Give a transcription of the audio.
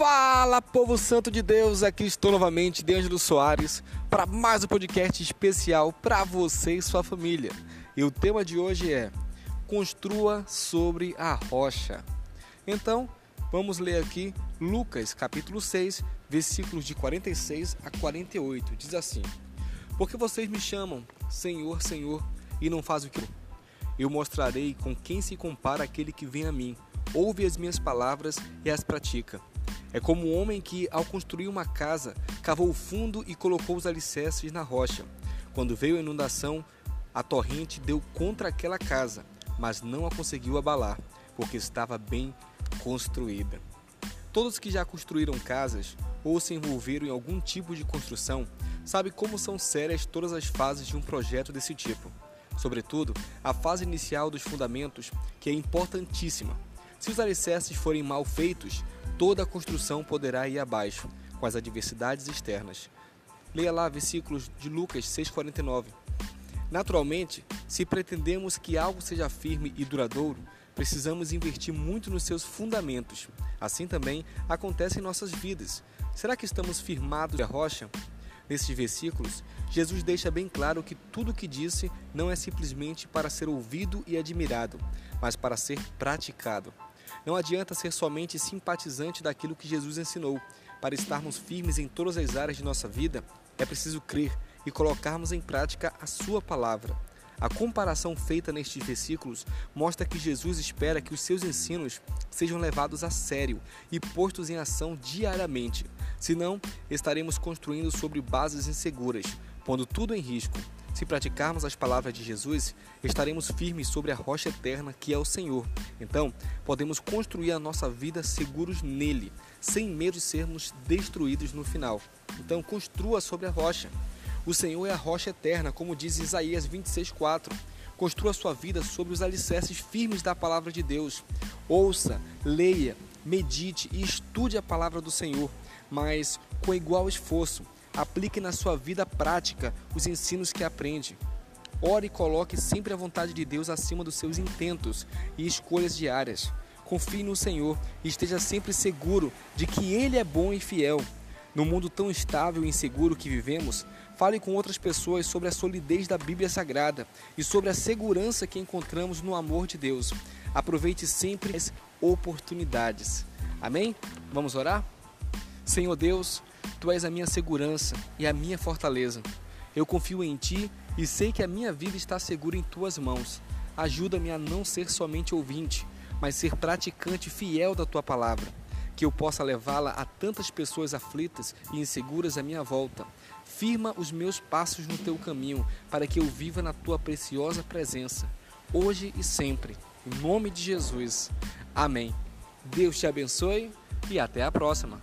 Fala, povo santo de Deus, aqui estou novamente, de Ângelo Soares, para mais um podcast especial para você e sua família. E o tema de hoje é Construa sobre a rocha. Então, vamos ler aqui Lucas, capítulo 6, versículos de 46 a 48. Diz assim: Porque vocês me chamam Senhor, Senhor, e não fazem o que eu. Eu mostrarei com quem se compara aquele que vem a mim, ouve as minhas palavras e as pratica. É como um homem que, ao construir uma casa, cavou o fundo e colocou os alicerces na rocha. Quando veio a inundação, a torrente deu contra aquela casa, mas não a conseguiu abalar, porque estava bem construída. Todos que já construíram casas ou se envolveram em algum tipo de construção sabem como são sérias todas as fases de um projeto desse tipo. Sobretudo, a fase inicial dos fundamentos, que é importantíssima. Se os alicerces forem mal feitos, toda a construção poderá ir abaixo, com as adversidades externas. Leia lá versículos de Lucas 6,49. Naturalmente, se pretendemos que algo seja firme e duradouro, precisamos investir muito nos seus fundamentos. Assim também acontece em nossas vidas. Será que estamos firmados na rocha? Nesses versículos, Jesus deixa bem claro que tudo o que disse não é simplesmente para ser ouvido e admirado, mas para ser praticado. Não adianta ser somente simpatizante daquilo que Jesus ensinou. Para estarmos firmes em todas as áreas de nossa vida, é preciso crer e colocarmos em prática a Sua palavra. A comparação feita nestes versículos mostra que Jesus espera que os seus ensinos sejam levados a sério e postos em ação diariamente. Senão, estaremos construindo sobre bases inseguras, pondo tudo em risco. Se praticarmos as palavras de Jesus, estaremos firmes sobre a rocha eterna que é o Senhor. Então, podemos construir a nossa vida seguros nele, sem medo de sermos destruídos no final. Então, construa sobre a rocha. O Senhor é a rocha eterna, como diz Isaías 26:4. Construa sua vida sobre os alicerces firmes da palavra de Deus. Ouça, leia, medite e estude a palavra do Senhor, mas com igual esforço Aplique na sua vida prática os ensinos que aprende. Ore e coloque sempre a vontade de Deus acima dos seus intentos e escolhas diárias. Confie no Senhor e esteja sempre seguro de que Ele é bom e fiel. No mundo tão estável e inseguro que vivemos, fale com outras pessoas sobre a solidez da Bíblia Sagrada e sobre a segurança que encontramos no amor de Deus. Aproveite sempre as oportunidades. Amém? Vamos orar? Senhor Deus, Tu és a minha segurança e a minha fortaleza. Eu confio em Ti e sei que a minha vida está segura em Tuas mãos. Ajuda-me a não ser somente ouvinte, mas ser praticante fiel da Tua palavra. Que eu possa levá-la a tantas pessoas aflitas e inseguras à minha volta. Firma os meus passos no Teu caminho, para que eu viva na Tua preciosa presença, hoje e sempre. Em nome de Jesus. Amém. Deus te abençoe e até a próxima.